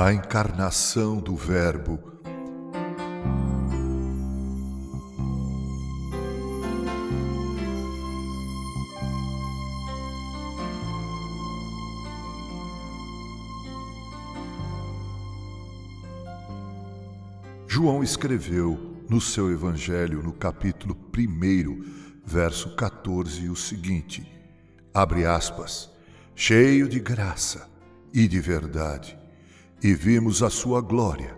a encarnação do Verbo. João escreveu no seu Evangelho, no capítulo 1, verso 14, o seguinte: abre aspas, cheio de graça e de verdade e vimos a sua glória,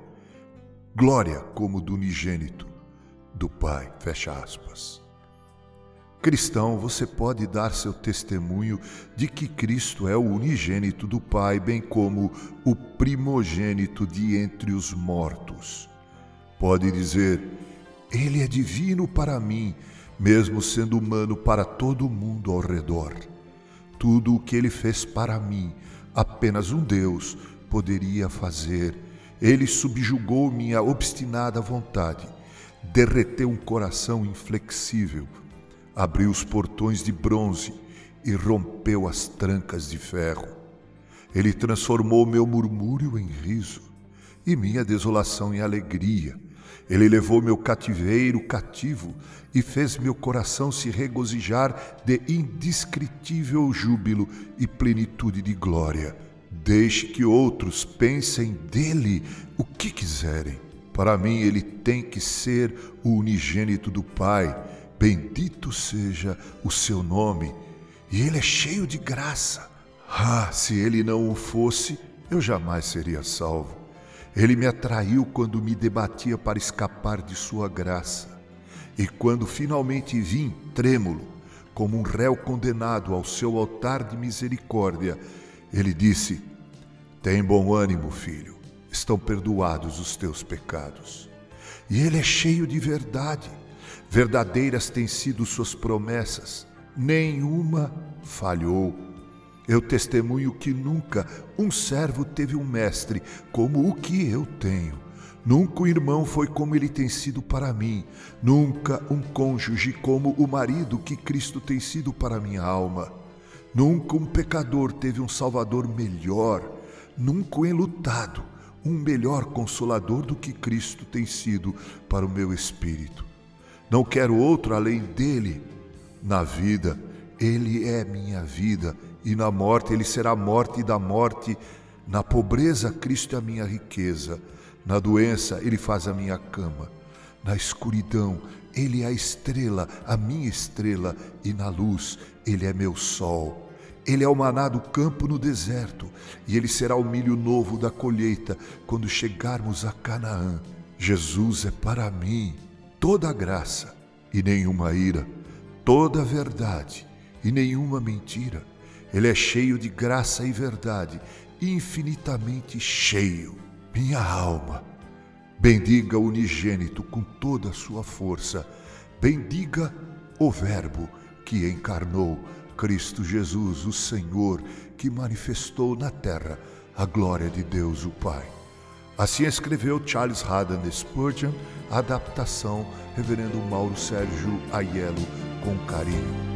glória como do unigênito do Pai. Fecha aspas. Cristão, você pode dar seu testemunho de que Cristo é o unigênito do Pai, bem como o primogênito de entre os mortos. Pode dizer: Ele é divino para mim, mesmo sendo humano para todo mundo ao redor. Tudo o que ele fez para mim, apenas um Deus poderia fazer. Ele subjugou minha obstinada vontade, derreteu um coração inflexível, abriu os portões de bronze e rompeu as trancas de ferro. Ele transformou meu murmúrio em riso e minha desolação em alegria. Ele levou meu cativeiro cativo e fez meu coração se regozijar de indescritível júbilo e plenitude de glória Deixe que outros pensem dele o que quiserem. Para mim, ele tem que ser o unigênito do Pai. Bendito seja o seu nome. E ele é cheio de graça. Ah, se ele não o fosse, eu jamais seria salvo. Ele me atraiu quando me debatia para escapar de sua graça. E quando finalmente vim, trêmulo, como um réu condenado ao seu altar de misericórdia, ele disse: Tem bom ânimo, filho, estão perdoados os teus pecados. E ele é cheio de verdade. Verdadeiras têm sido suas promessas, nenhuma falhou. Eu testemunho que nunca um servo teve um mestre como o que eu tenho. Nunca o irmão foi como ele tem sido para mim, nunca um cônjuge como o marido que Cristo tem sido para minha alma. Nunca um pecador teve um Salvador melhor, nunca um enlutado, um melhor consolador do que Cristo tem sido para o meu espírito. Não quero outro além dele. Na vida, ele é minha vida, e na morte, ele será a morte da morte. Na pobreza, Cristo é a minha riqueza. Na doença, ele faz a minha cama. Na escuridão, ele é a estrela, a minha estrela, e na luz, ele é meu sol. Ele é o maná do campo no deserto, e ele será o milho novo da colheita quando chegarmos a Canaã. Jesus é para mim toda graça e nenhuma ira, toda verdade e nenhuma mentira. Ele é cheio de graça e verdade, infinitamente cheio. Minha alma, bendiga o unigênito com toda a sua força, bendiga o Verbo que encarnou Cristo Jesus, o Senhor, que manifestou na terra a glória de Deus o Pai. Assim escreveu Charles Haddon Spurgeon, adaptação Reverendo Mauro Sérgio Aiello, com carinho.